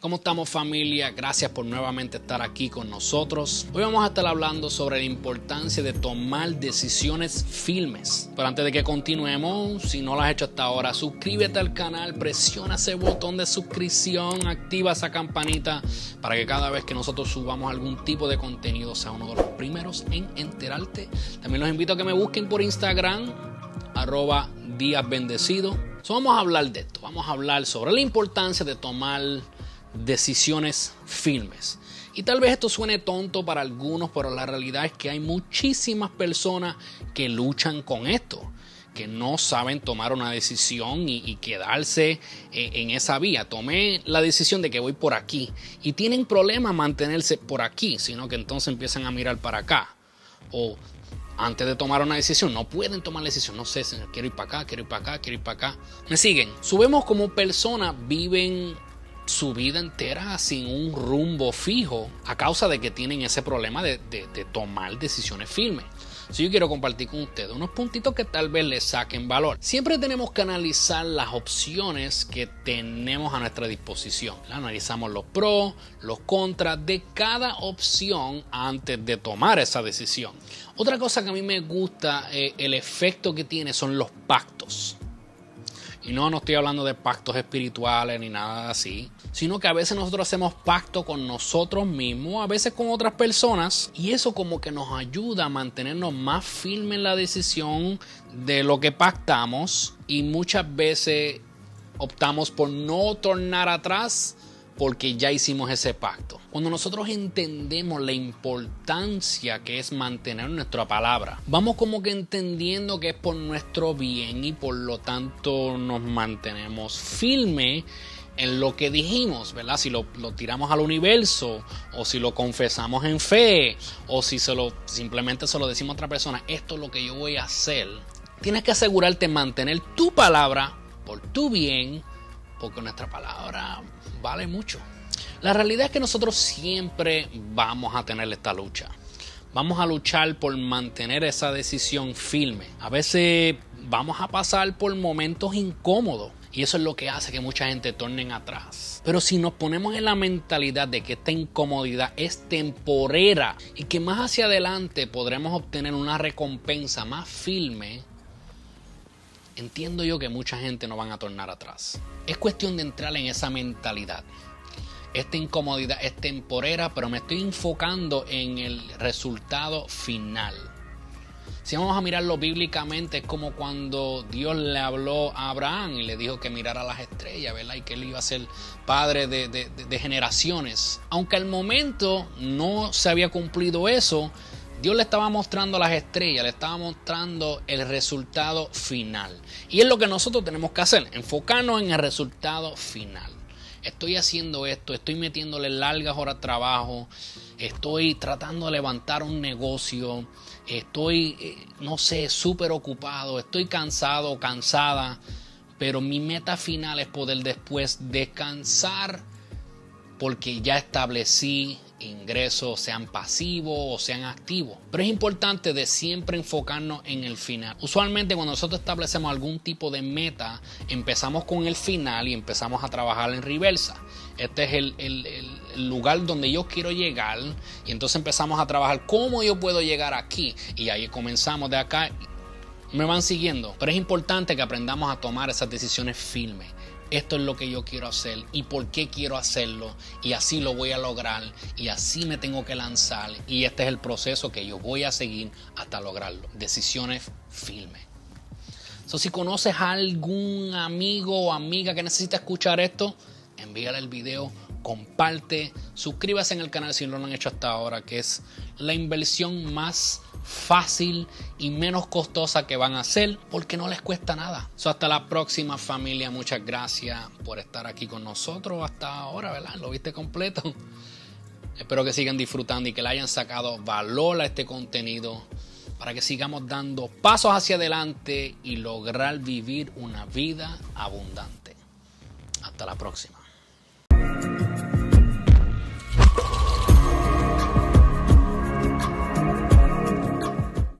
¿Cómo estamos familia? Gracias por nuevamente estar aquí con nosotros. Hoy vamos a estar hablando sobre la importancia de tomar decisiones firmes. Pero antes de que continuemos, si no lo has hecho hasta ahora, suscríbete al canal, presiona ese botón de suscripción, activa esa campanita para que cada vez que nosotros subamos algún tipo de contenido sea uno de los primeros en enterarte. También los invito a que me busquen por Instagram, arroba días vamos a hablar de esto, vamos a hablar sobre la importancia de tomar decisiones firmes. Y tal vez esto suene tonto para algunos, pero la realidad es que hay muchísimas personas que luchan con esto, que no saben tomar una decisión y, quedarse eh, en esa vía. Tomé la decisión de que voy por aquí y tienen problemas mantenerse por aquí, sino que entonces empiezan a mirar para acá. O antes de tomar una decisión, no pueden tomar la decisión. No sé, quiero ir para acá, quiero ir para acá, quiero ir para acá. Me siguen. Subemos como personas viven su vida entera sin un rumbo fijo a causa de que tienen ese problema de, tomar decisiones firmes. Si yo quiero compartir con ustedes unos puntitos que tal vez les saquen valor. Siempre tenemos que analizar las opciones que tenemos a nuestra disposición. Analizamos los pros, los contras de cada opción antes de tomar esa decisión. Otra cosa que a mí me gusta, eh, el efecto que tiene son los pactos. Y no, no estoy hablando de pactos espirituales ni nada así, sino que a veces nosotros hacemos pacto con nosotros mismos, a veces con otras personas, y eso como que nos ayuda a mantenernos más firmes en la decisión de lo que pactamos y muchas veces optamos por no tornar atrás porque ya hicimos ese pacto. Cuando nosotros entendemos la importancia que es mantener nuestra palabra, vamos como que entendiendo que es por nuestro bien y por lo tanto nos mantenemos firmes en lo que dijimos, ¿verdad? Si lo, tiramos al universo, o si lo confesamos en fe, o si lo, simplemente se lo decimos a otra persona, esto es lo que yo voy a hacer. Tienes que asegurarte de mantener tu palabra por tu bien, porque nuestra palabra vale mucho. La realidad es que nosotros siempre vamos a tener esta lucha. Vamos a luchar por mantener esa decisión firme. A veces vamos a pasar por momentos incómodos. Y eso es lo que hace que mucha gente tornen atrás. Pero si nos ponemos en la mentalidad de que esta incomodidad es temporera y que más hacia adelante podremos obtener una recompensa más firme, entiendo yo que mucha gente no van a tornar atrás. Es cuestión de entrar en esa mentalidad. Esta incomodidad es temporera, pero me estoy enfocando en el resultado final. Si vamos a mirarlo bíblicamente, es como cuando Dios le habló a Abraham y le dijo que mirara las estrellas, ¿verdad? Y que él iba a ser padre de, de generaciones. Aunque al momento no se había cumplido eso, Dios le estaba mostrando las estrellas, le estaba mostrando el resultado final. Y es lo que nosotros tenemos que hacer, enfocarnos en el resultado final. Estoy haciendo esto, estoy metiéndole largas horas de trabajo, estoy tratando de levantar un negocio, estoy, eh, no sé, súper ocupado, estoy cansado, cansada, pero mi meta final es poder después descansar porque ya establecí ingresos sean pasivos o sean activos. Pero es importante de siempre enfocarnos en el final. Usualmente cuando nosotros establecemos algún tipo de meta, empezamos con el final y empezamos a trabajar en reversa. Este es el, el lugar donde yo quiero llegar y entonces empezamos a trabajar cómo yo puedo llegar aquí y ahí comenzamos de acá. Me van siguiendo, pero es importante que aprendamos a tomar esas decisiones firmes esto es lo que yo quiero hacer y por qué quiero hacerlo y así lo voy a lograr y así me tengo que lanzar y este es el proceso que yo voy a seguir hasta lograrlo. Decisiones firmes. So, si conoces a algún amigo o amiga que necesita escuchar esto, envíale el video, comparte, suscríbase en el canal si no lo han hecho hasta ahora, que es la inversión más fácil y menos costosa que van a hacer porque no les cuesta nada. hasta la próxima familia, muchas gracias por estar aquí con nosotros hasta ahora, ¿verdad? Lo viste completo. Espero que sigan disfrutando y que le hayan sacado valor a este contenido para que sigamos dando pasos hacia adelante y lograr vivir una vida abundante. Hasta la próxima.